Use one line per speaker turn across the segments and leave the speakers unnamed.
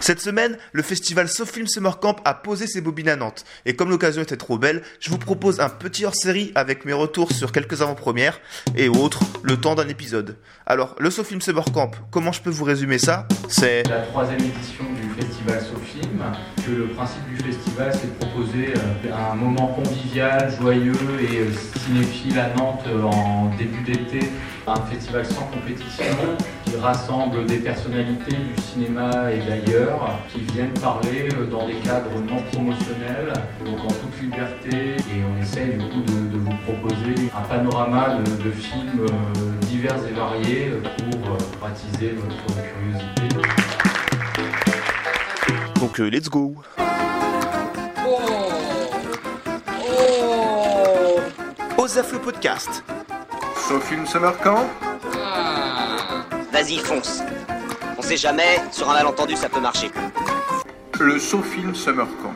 Cette semaine, le festival SoFilm Summer Camp a posé ses bobines à Nantes. Et comme l'occasion était trop belle, je vous propose un petit hors-série avec mes retours sur quelques avant-premières et autres, le temps d'un épisode. Alors, le SoFilm Summer Camp, comment je peux vous résumer ça? C'est
la troisième édition du festival SoFilm. Que le principe du festival, c'est de proposer euh, un moment convivial, joyeux et euh, cinéphile à Nantes euh, en début d'été. Un festival sans compétition qui rassemble des personnalités du cinéma et d'ailleurs qui viennent parler dans des cadres non promotionnels, donc en toute liberté. Et on essaye du coup de, vous proposer un panorama de, films divers et variés pour attiser notre curiosité.
Donc let's go Osef le podcast.
Sofilm Summer Camp.
Vas-y, fonce. On sait jamais, sur un malentendu, ça peut marcher.
Le Sofilm Summer Camp.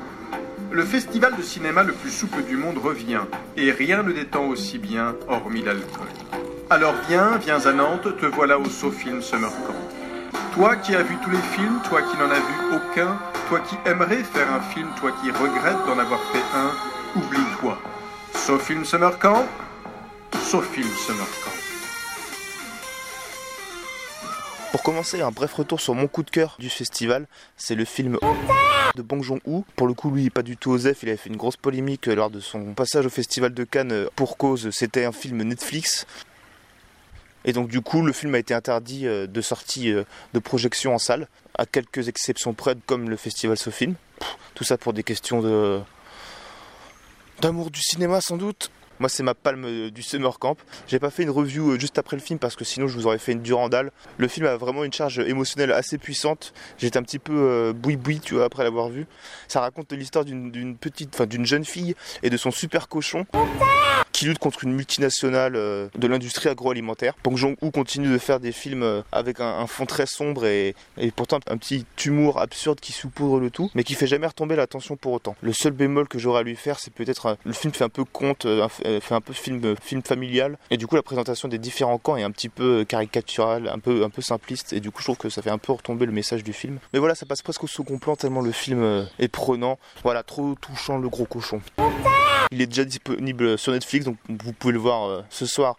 Le festival de cinéma le plus souple du monde revient, et rien ne détend aussi bien, hormis l'alcool. Alors viens, viens à Nantes, te voilà au Sofilm Summer Camp. Toi qui as vu tous les films, toi qui n'en as vu aucun, toi qui aimerais faire un film, toi qui regrettes d'en avoir fait un, oublie-toi. Sofilm Summer Camp Sofilm Summer Camp.
Pour commencer, un bref retour sur mon coup de cœur du festival, c'est le film de Bong Joon-ho. Pour le coup, lui, pas du tout Osef, il avait fait une grosse polémique lors de son passage au festival de Cannes pour cause, c'était un film Netflix. Et donc du coup, le film a été interdit euh, de sortie euh, de projection en salle, à quelques exceptions près, comme le festival Sofilm. Tout ça pour des questions de d'amour du cinéma sans doute. Moi, c'est ma palme euh, du Summer Camp. J'ai pas fait une review euh, juste après le film parce que sinon je vous aurais fait une durandale. Le film a vraiment une charge émotionnelle assez puissante. J'étais un petit peu euh, boui-boui, tu vois, après l'avoir vu. Ça raconte l'histoire d'une petite, enfin d'une jeune fille et de son super cochon qui lutte contre une multinationale de l'industrie agroalimentaire. Bong Joon-ho continue de faire des films avec un, fond très sombre et, pourtant un petit humour absurde qui saupoudre le tout, mais qui fait jamais retomber l'attention pour autant. Le seul bémol que j'aurais à lui faire, c'est peut-être le film fait un peu conte, euh, fait un peu film, euh, film familial. Et du coup, la présentation des différents camps est un petit peu euh, caricaturale, un peu, un peu simpliste. Et du coup, je trouve que ça fait un peu retomber le message du film. Mais voilà, ça passe presque au second plan tellement le film est prenant. Voilà, trop touchant le gros cochon. Il est déjà disponible sur Netflix, donc vous pouvez le voir ce soir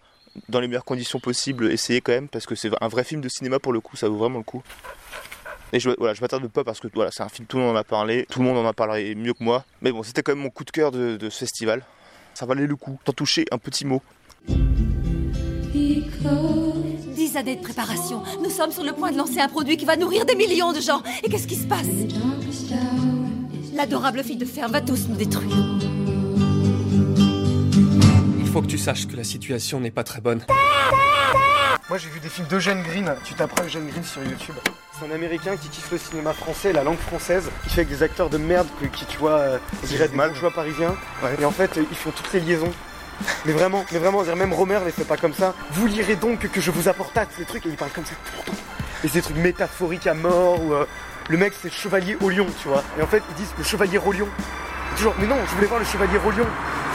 dans les meilleures conditions possibles. Essayez quand même, parce que c'est un vrai film de cinéma pour le coup, ça vaut vraiment le coup. Et je, voilà, je m'attarde pas parce que voilà, c'est un film, tout le monde en a parlé, tout le monde en a parlé mieux que moi. Mais bon, c'était quand même mon coup de cœur de, de ce festival ça valait le coup d'en toucher un petit mot.
Dix années de préparation. Nous sommes sur le point de lancer un produit qui va nourrir des millions de gens. Et qu'est-ce qui se passe? L'adorable fille de ferme va tous nous détruire.
Il faut que tu saches que la situation n'est pas très bonne.
Moi j'ai vu des films d'Eugène Green, tu t'apprends Eugène Green sur YouTube. C'est un américain qui kiffe le cinéma français, la langue française, qui fait avec des acteurs de merde qui, tu vois, euh, dirais des bourgeois parisiens. Et en fait, ils font toutes les liaisons. Mais vraiment, mais vraiment, même Romer les fait pas comme ça. Vous lirez donc que je vous apporte ces trucs et il parle comme ça Et c'est des trucs métaphoriques à mort ou euh, le mec c'est chevalier au lion, tu vois. Et en fait, ils disent le chevalier au lion. Toujours, mais non, je voulais voir le chevalier Rolion.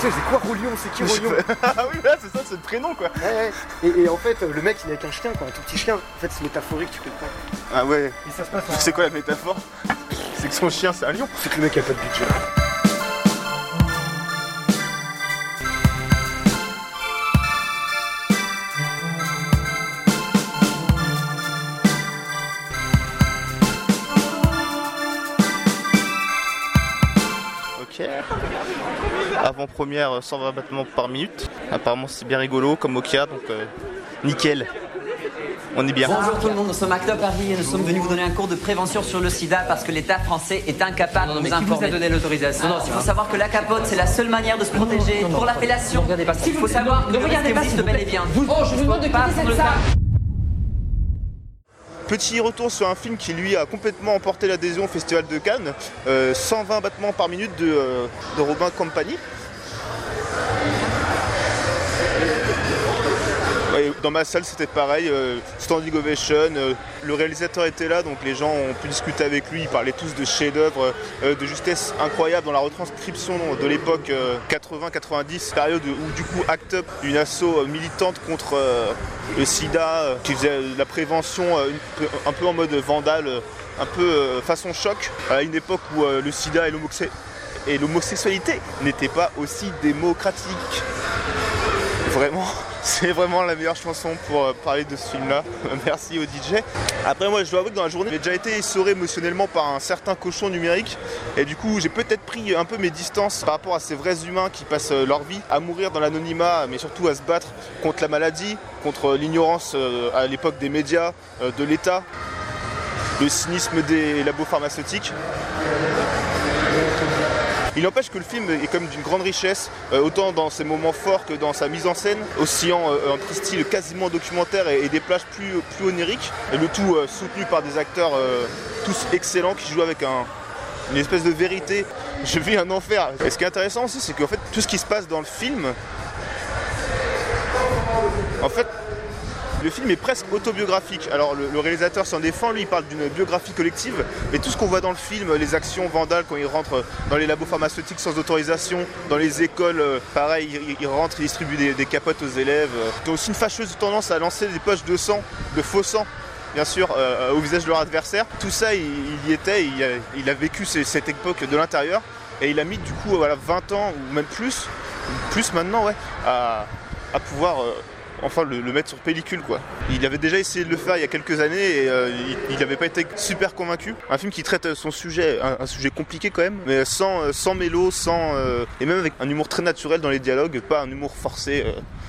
Tu sais, c'est quoi Rolion C'est qui Rolion
Ah oui, c'est ça, c'est le prénom quoi.
Et, en fait, le mec il est avec un chien, quoi, un tout petit chien. En fait, c'est métaphorique, tu comprends.
Ah ouais.
Et ça se passe.
C'est quoi la métaphore? C'est que son chien c'est un lion.
C'est que le mec a pas de budget.
Avant-première 120 battements par minute. Apparemment c'est bien rigolo comme Okia, donc euh, nickel. On est bien.
Bonjour tout le monde, nous sommes Acte Paris et nous sommes venus vous donner un cours de prévention sur le sida parce que l'État français est incapable de nous informer. Qui vous a donné l'autorisation Non, il faut savoir que la capote c'est la seule manière de se protéger pour l'appellation. Il faut savoir, ne regardez pas s'il bel et bien.
oh, je vous demande de quitter cette salle.
Petit retour sur un film qui lui a complètement emporté l'adhésion au Festival de Cannes, 120 euh, battements par minute de, euh, de Robin Company. Ouais, dans ma salle, c'était pareil, euh, standing ovation. euh, le réalisateur était là, donc les gens ont pu discuter avec lui. Ils parlaient tous de chefs-d'œuvre, euh, de justesse incroyable dans la retranscription de l'époque 80-90, période où du coup Act Up, une asso militante contre le SIDA, qui faisait la prévention un peu en mode vandale, un peu façon choc, à une époque où le SIDA et et l'homosexualité n'étaient pas aussi démocratiques. Vraiment, c'est vraiment la meilleure chanson pour euh, parler de ce film-là. Merci au DJ. Après, moi, je dois avouer que dans la journée, j'ai déjà été essoré émotionnellement par un certain cochon numérique. Et du coup, j'ai peut-être pris un peu mes distances par rapport à ces vrais humains qui passent euh, leur vie à mourir dans l'anonymat, mais surtout à se battre contre la maladie, contre l'ignorance euh, à l'époque des médias, de l'État, le cynisme des labos pharmaceutiques. Il n'empêche que le film est quand même d'une grande richesse, euh, autant dans ses moments forts que dans sa mise en scène, oscillant euh, entre style quasiment documentaire et, des plages plus, plus oniriques, et le tout euh, soutenu par des acteurs tous excellents qui jouent avec un- une espèce de vérité. Je vis un enfer. Et ce qui est intéressant aussi, c'est qu'en fait, tout ce qui se passe dans le film, en fait, le film est presque autobiographique. Alors le, réalisateur s'en défend, lui il parle d'une biographie collective, mais tout ce qu'on voit dans le film, les actions vandales quand il rentre dans les labos pharmaceutiques sans autorisation, dans les écoles, euh, pareil, il, il rentre, il distribue des, capotes aux élèves. euh. Ils ont aussi une fâcheuse tendance à lancer des poches de sang, de faux sang. Bien sûr, euh, au visage de leur adversaire. Tout ça, il, il y était, il a, il a vécu cette époque de l'intérieur. Et il a mis du coup voilà, 20 ans, ou même plus, plus maintenant, ouais, à, pouvoir euh, enfin le, mettre sur pellicule quoi. Il avait déjà essayé de le faire il y a quelques années et euh, il n'avait pas été super convaincu. Un film qui traite euh, son sujet, un, sujet compliqué quand même, mais sans, euh, sans mélo, sans et même avec un humour très naturel dans les dialogues, pas un humour forcé.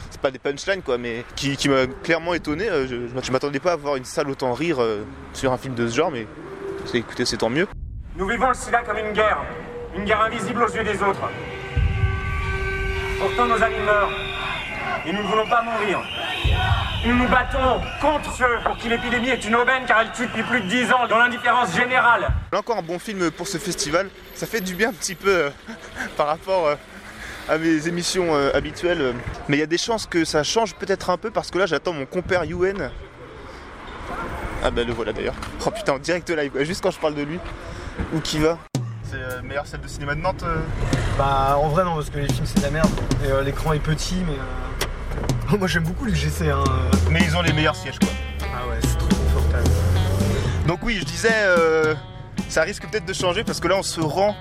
c'est pas des punchlines quoi, mais qui, m'a clairement étonné. je, je, m'attendais pas à voir une salle autant rire sur un film de ce genre, mais écoutez, c'est tant mieux.
Nous vivons le sida comme une guerre, une guerre invisible aux yeux des autres. Pourtant nos amis meurent, et nous ne voulons pas mourir. Nous nous battons contre ceux pour qui l'épidémie est une aubaine car elle tue depuis plus de 10 ans dans l'indifférence générale.
Là encore un bon film pour ce festival. Ça fait du bien un petit peu euh, par rapport euh, à mes émissions euh, habituelles. Mais il y a des chances que ça change peut-être un peu parce que là j'attends mon compère Yuen. Ah bah le voilà d'ailleurs. Oh putain, direct live, juste quand je parle de lui. Où qui va C'est la meilleure salle de cinéma de Nantes. euh.
Bah en vrai non parce que les films c'est de la merde. Et euh, l'écran est petit mais euh, moi j'aime beaucoup l'UGC hein.
Mais ils ont les meilleurs sièges quoi.
Ah ouais c'est trop confortable.
Donc oui, je disais, euh, ça risque peut-être de changer parce que là on se rend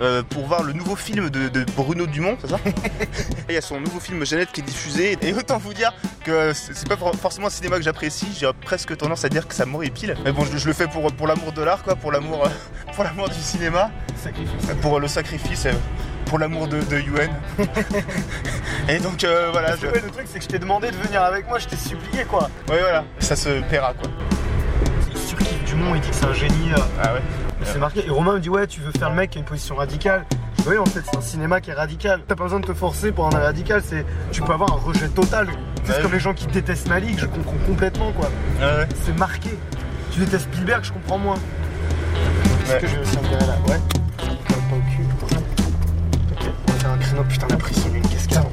euh, pour voir le nouveau film de, de Bruno Dumont, c'est ça Il y a son nouveau film Jeannette qui est diffusé et autant vous dire que c'est pas for- forcément un cinéma que j'apprécie, j'ai presque tendance à dire que ça m'horripile. Mais bon, je, je le fais pour, pour l'amour de l'art, quoi, pour l'amour euh, pour l'amour du cinéma,
Sacrifice.
pour le sacrifice, pour l'amour de, de Yuen. et donc euh, voilà, je...
Ouais, le truc c'est que je t'ai demandé de venir avec moi, je t'ai supplié quoi.
ouais voilà, ça se paiera quoi.
Il surkiffe Dumont, il dit que c'est un génie. euh,
Ah ouais.
C'est marqué. Et Romain me dit ouais tu veux faire le mec qui a une position radicale. Je Oui en fait c'est un cinéma qui est radical. T'as pas besoin de te forcer pour un radical, c'est tu peux avoir un rejet total. C'est
Ouais.
comme les gens qui détestent Malik, je comprends complètement quoi.
Ah ouais.
C'est marqué. Tu détestes Spielberg, je comprends moins. Est-ce
Ouais.
que j'ai aussi intérêt là? Ouais. Un créneau. Putain la prise sur une cascade.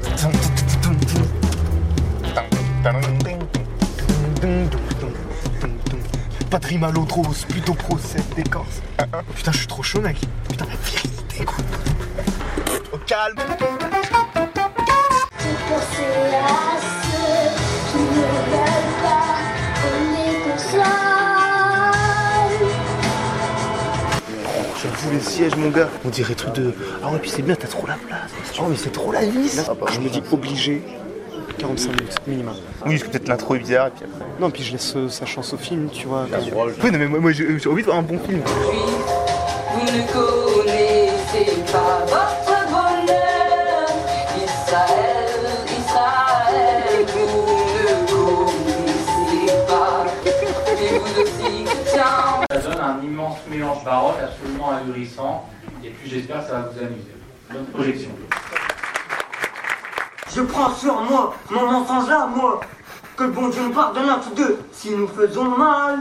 Patrick Malotros, plutôt procès d'écorce. Putain, je suis trop chaud, mec. Putain, la vérité, quoi.
Au calme. J'avoue les sièges mon gars, on dirait truc de... Ah ouais puis c'est bien, t'as trop la place. Oh mais c'est trop la vis
Je me dis obligé. 45 minutes minimum.
Oui, parce que peut-être l'intro est bizarre et puis après...
Non, puis je laisse euh, sa chance au film, tu vois.
Oui non mais moi, moi j'ai j'ai envie de voir un bon film.
Vous ne connaissez pas votre bonheur. Israël, Israël, vous ne connaissez pas. Et vous aussi, tiens.
Ça donne un immense mélange baroque absolument ahurissant. Et puis j'espère que ça va vous amuser. Bonne projection.
Je prends sur moi mon mensonge à moi. Que bon Dieu nous pardonne à tous deux si nous faisons mal.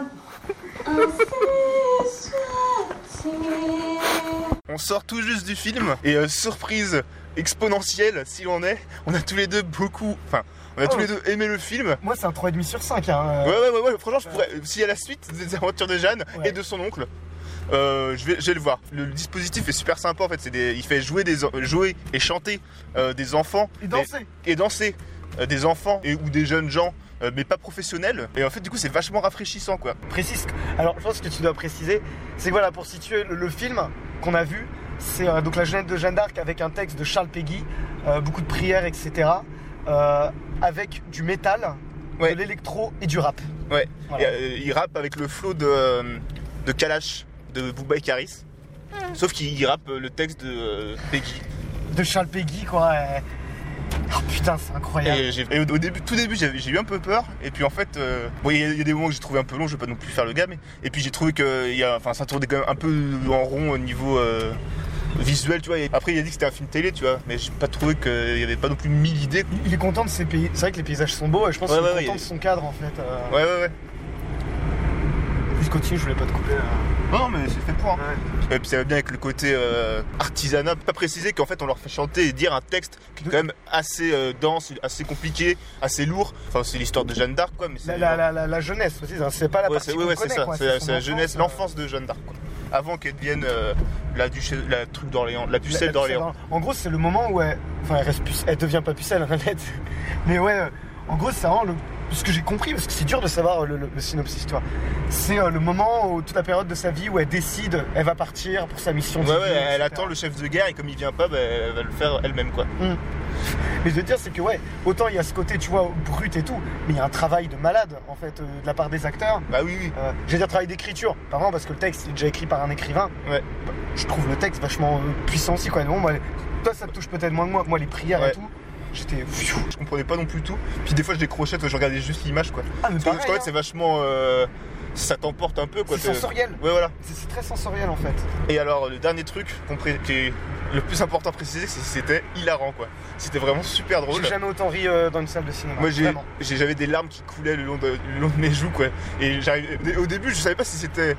On sort tout juste du film et euh, surprise exponentielle s'il en est, on a tous les deux beaucoup, enfin, on a tous
Oh.
les deux aimé le film.
Moi, c'est un 3,5 sur 5. Hein.
Ouais, ouais, ouais, ouais, franchement, je pourrais, s'il y a la suite des aventures de Jeanne et de son oncle, euh, je, vais, je vais le voir. Le, dispositif est super sympa en fait. Des, il fait jouer, des, et chanter euh, des enfants.
Et danser.
Et, et danser euh, des enfants et, ou des jeunes gens, mais pas professionnels. Et en fait, du coup, c'est vachement rafraîchissant quoi.
Précise. Alors, je pense que tu dois préciser, c'est que voilà, pour situer le, le film qu'on a vu, c'est donc la Jeannette de Jeanne d'Arc avec un texte de Charles euh, beaucoup de prières, etc. avec du métal, de l'électro et du rap.
Ouais.
Voilà.
Et, il rappe avec le flow de, de Kalash de Booba et Karis. Sauf qu'il il rappe euh, le texte de euh, Peggy.
De Charles Péguy, quoi. Oh putain, c'est incroyable.
Et, au, au début, tout début, j'ai eu un peu peur. Et puis en fait, euh, bon, il y, a- il y a des moments que j'ai trouvé un peu long. Je vais pas non plus faire le gars, mais et puis j'ai trouvé que il y a, enfin, ça tournait quand même un peu en rond au niveau euh, visuel, tu vois. Et après, il a dit que c'était un film télé, tu vois, mais j'ai pas trouvé qu'il y avait pas non plus mille idées.
Il est content de ses pays. C'est vrai que les paysages sont beaux et je pense
Ouais,
qu'il est
ouais,
content de son cadre en fait. euh.
Ouais, ouais, ouais.
Juste continue, je voulais pas te couper. euh.
Non, mais c'est fait pour. hein. Et puis ça va bien avec le côté euh, artisanat. Pas préciser qu'en fait on leur fait chanter et dire un texte qui est quand même assez euh, dense, assez compliqué, assez lourd. Enfin, c'est l'histoire de Jeanne d'Arc, quoi. Mais c'est
La, la, la, la, la jeunesse hein, c'est pas la
Ouais,
partie
c'est ouais, ça. C'est la, jeunesse, l'enfance de Jeanne d'Arc. quoi. Avant qu'elle devienne euh, la duchesse, la truc d'Orléans, la pucelle d'Orléans.
En gros, c'est le moment où elle, enfin, elle reste puce- elle devient pas pucelle, Arlette. Mais ouais, en gros, c'est vraiment le, ce que j'ai compris, parce que c'est dur de savoir le, le- le synopsis, tu vois. C'est euh, le moment où toute la période de sa vie où elle décide, elle va partir pour sa mission.
Ouais, ouais, elle
etc.
attend le chef de guerre et comme il vient pas, bah, elle va le faire elle-même, quoi.
Mm. Mais je veux dire, c'est que ouais, autant il y a ce côté, tu vois, brut et tout, mais il y a un travail de malade, en fait, euh, de la part des acteurs.
Bah oui, oui.
Euh, veux dire, travail d'écriture, pas vraiment parce que le texte il est déjà écrit par un écrivain.
Ouais.
Bah, Je trouve le texte vachement euh, puissant aussi, quoi. Bon, toi, ça te touche peut-être moins que moi. Moi, les prières
Ouais.
et tout, j'étais.
Je comprenais pas non plus tout. Puis des fois, je décrochais, je regardais juste l'image, quoi.
Ah, mais
Parce qu'en
pareil,
fait, c'est vachement. euh, ça t'emporte un peu, quoi.
C'est sensoriel.
Ouais, voilà.
C'est très sensoriel en fait.
Et alors, le dernier truc qu'on pré- qui est le plus important à préciser, c'est que c'était hilarant, quoi. C'était vraiment super drôle.
J'ai jamais autant ri euh, dans une salle de cinéma.
Moi j'avais des larmes qui coulaient le long de, le long de mes joues quoi. Et j'arrivais- au début je savais pas si c'était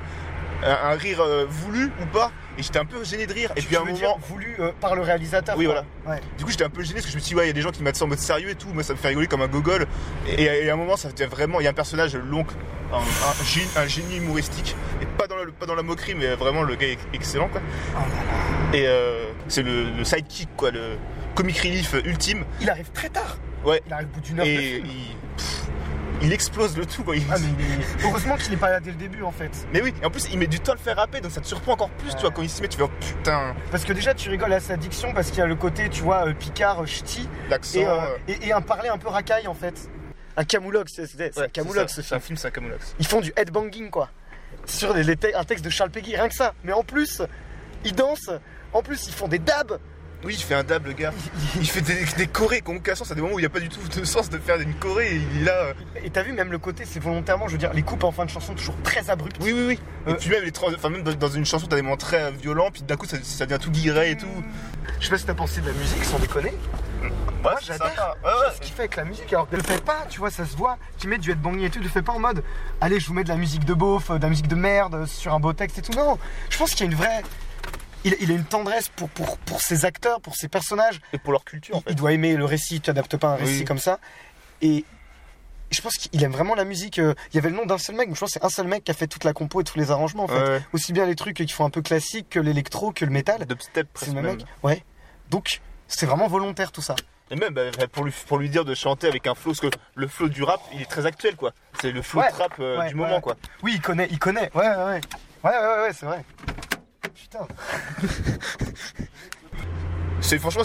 un, un rire euh, voulu ou pas. Et j'étais un peu gêné de rire. Et puis à un moment.
dire voulu euh, par le réalisateur.
Oui
quoi.
voilà.
Ouais.
Du coup j'étais un peu gêné parce que je me suis dit ouais il y a des gens qui mettent ça en mode sérieux et tout. Moi ça me fait rigoler comme un gogol. Et, et à un moment ça fait vraiment. Il y a un personnage l'oncle, un, un génie, un génie humoristique. Et pas dans, la, pas dans la moquerie mais vraiment le gars est excellent quoi. Et euh, c'est le, le sidekick quoi, le comic relief ultime.
Il arrive très tard.
Ouais.
Il arrive au bout d'une heure de
Et
film.
il, pff, il explose le tout quoi.
Ah, mais, mais- heureusement qu'il est pas là dès le début en fait.
Mais oui, et en plus il met du temps à le faire rapper, donc ça te surprend encore plus, tu vois, quand il s'y met, tu fais oh, putain,
Parce que déjà tu rigoles à sa diction parce qu'il y a le côté, tu vois, euh, Picard, euh, ch'ti. Et, euh, et, et un parler un peu racaille en fait. Un camoulox, c'est
ouais,
un camoulox
c'est
ce
ça,
film.
C'est un film, c'est un camoulox.
Ils font du headbanging quoi. Sur les, les te- un texte de Charles Peggy, rien que ça. Mais en plus, ils dansent. En plus, ils font des dabs.
Oui, il fait un dab, le gars. Il fait des, des chorés qui ont aucun sens, à des moments où il n'y a pas du tout de sens de faire une choré, et il est là. euh,
Et t'as vu même le côté, c'est volontairement, je veux dire, les coupes en fin de chanson toujours très abruptes.
Oui, oui, oui. Et
Euh,
puis même, les trans- enfin, même dans une chanson, t'as des moments très euh, violents, puis d'un coup, ça, ça devient tout guiré et tout.
Je sais pas si t'as pensé de la musique, sans déconner.
Ouais,
Moi j'adore.
Ouais, ouais.
ce qu'il fait avec la musique. Alors, ne le fais pas, tu vois, ça se voit. Tu mets du headbanging et tout, ne le fais pas en mode allez, je vous mets de la musique de beauf, de la musique de merde sur un beau texte et tout. Non, je pense qu'il y a une vraie. Il, il a une tendresse pour, pour, pour ses acteurs, pour ses personnages.
Et pour leur culture, en
Il,
fait.
il doit aimer le récit, tu adaptes pas un récit
Oui.
comme ça. Et je pense qu'il aime vraiment la musique. euh, Il y avait le nom d'un seul mec, mais je pense que c'est un seul mec qui a fait toute la compo et tous les arrangements en fait.
Ouais.
Aussi bien les trucs qui font un peu classique que l'électro, que le métal.
Dubstep,
C'est
presque
le même
même.
mec. Ouais. Donc, c'est vraiment volontaire tout ça.
Et même bah, pour, lui, pour lui dire de chanter avec un flow, parce que le flow du rap, il est très actuel, quoi. C'est le flow
Ouais,
trap euh,
ouais,
du moment,
ouais.
quoi.
Oui, il connaît, il connaît. Ouais, ouais, ouais. Ouais, ouais, ouais, ouais, c'est vrai. Putain.
C'est franchement,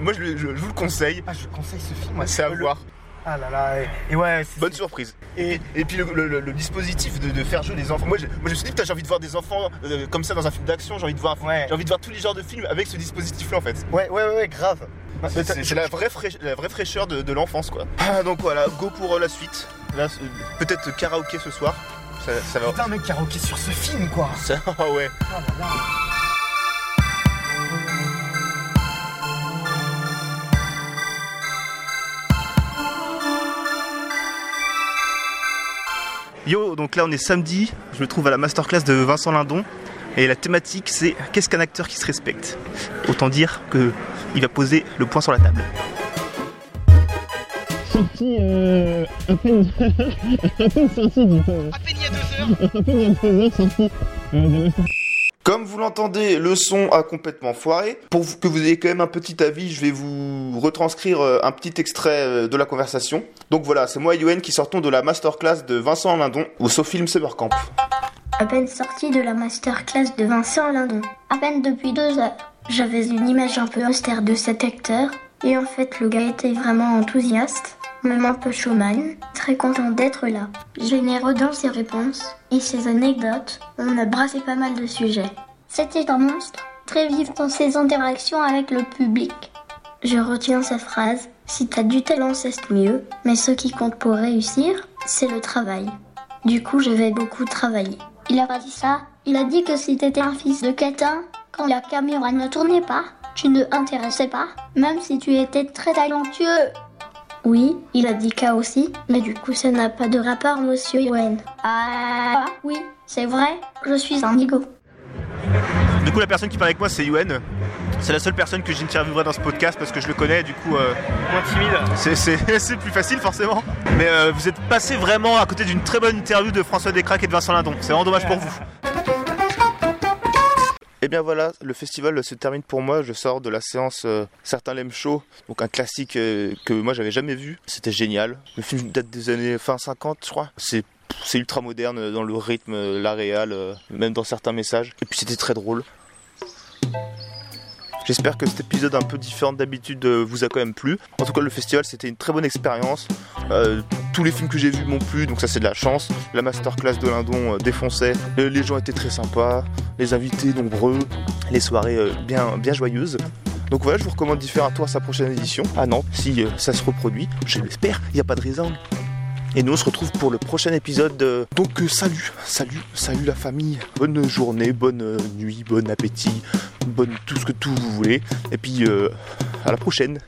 moi je, je- je vous le conseille.
Ah, je conseille ce film. ouais.
C'est à
Le-
voir.
Ah là là. Et, et ouais,
Bonne surprise.
Et,
Et puis le, le- le- le dispositif de, de faire jouer des enfants. Moi, j'ai- moi je me suis dit, putain, j'ai envie de voir des enfants euh, comme ça dans un film d'action. J'ai envie de voir,
Ouais.
j'ai envie de voir tous les genres de films avec ce dispositif-là en fait.
ouais, ouais, ouais, ouais, grave. Bah,
C'est- la vraie, fraîche- la vraie fraîcheur de, de l'enfance quoi. Ah, donc voilà, go pour euh, la suite. Là, c'est- peut-être karaoké ce soir. Ça, ça va.
Putain, mec, karaoké sur ce film, quoi.
Ça, ah ouais.
Là là.
Yo, donc là on est samedi, je me trouve à la masterclass de Vincent Lindon. Et la thématique, c'est qu'est-ce qu'un acteur qui se respecte? Autant dire que il va poser le point sur la table.
Sorti euh, à peine, à peine sorti du coup.
Comme vous l'entendez, le son a complètement foiré. Pour que vous ayez quand même un petit avis, je vais vous retranscrire euh, un petit extrait euh, de la conversation. Donc voilà, c'est moi et qui sortons de la masterclass de Vincent Lindon au Sofilm Summer Camp.
À peine sorti de la masterclass de Vincent Lindon. À peine depuis deux heures. J'avais une image un peu austère de cet acteur. Et en fait, le gars était vraiment enthousiaste, même un peu showman, très content d'être là. Généreux dans ses réponses et ses anecdotes, on a brassé pas mal de sujets. C'était un monstre, très vif dans ses interactions avec le public. Je retiens sa phrase Si t'as du talent, c'est mieux, mais ce qui compte pour réussir, c'est le travail. Du coup, je vais beaucoup travailler. Il a pas dit ça. Il a dit que si t'étais un fils de catin, quand la caméra ne tournait pas, tu ne intéressais pas, même si tu étais très talentueux. Oui, il a dit K aussi, mais du coup ça n'a pas de rapport, monsieur Yoann. Ah oui, c'est vrai, je suis un nigo.
Du coup, la personne qui parle avec moi, c'est Yuen. C'est la seule personne que j'interviewerai dans ce podcast parce que je le connais, du coup. Euh,
Moins timide.
c'est, c'est- c'est plus facile, forcément. Mais euh, vous êtes passé vraiment à côté d'une très bonne interview de François Descraques et de Vincent Lindon. C'est vraiment dommage pour vous. Et bien voilà, le festival se termine pour moi. Je sors de la séance euh, Certains l'aiment chaud, donc un classique euh, que moi j'avais jamais vu. C'était génial. Le film date des années fin 50, je crois. C'est ultra moderne dans le rythme, euh, la réal, euh, même dans certains messages. Et puis c'était très drôle. J'espère que cet épisode un peu différent d'habitude euh, vous a quand même plu. En tout cas, le festival c'était une très bonne expérience. Euh, tous les films que j'ai vus m'ont plu, donc ça c'est de la chance. La masterclass de Lindon euh, défonçait. Les gens étaient très sympas, les invités nombreux, les soirées bien, bien joyeuses. Donc voilà, je vous recommande d'y faire un tour à sa prochaine édition à Nantes, si ça se reproduit. Je l'espère, il n'y a pas de raison. Et nous on se retrouve pour le prochain épisode. Donc euh, salut, salut, salut la famille. Bonne journée, bonne euh, nuit, bon appétit, bonne tout ce que tout vous voulez. Et puis euh, à la prochaine.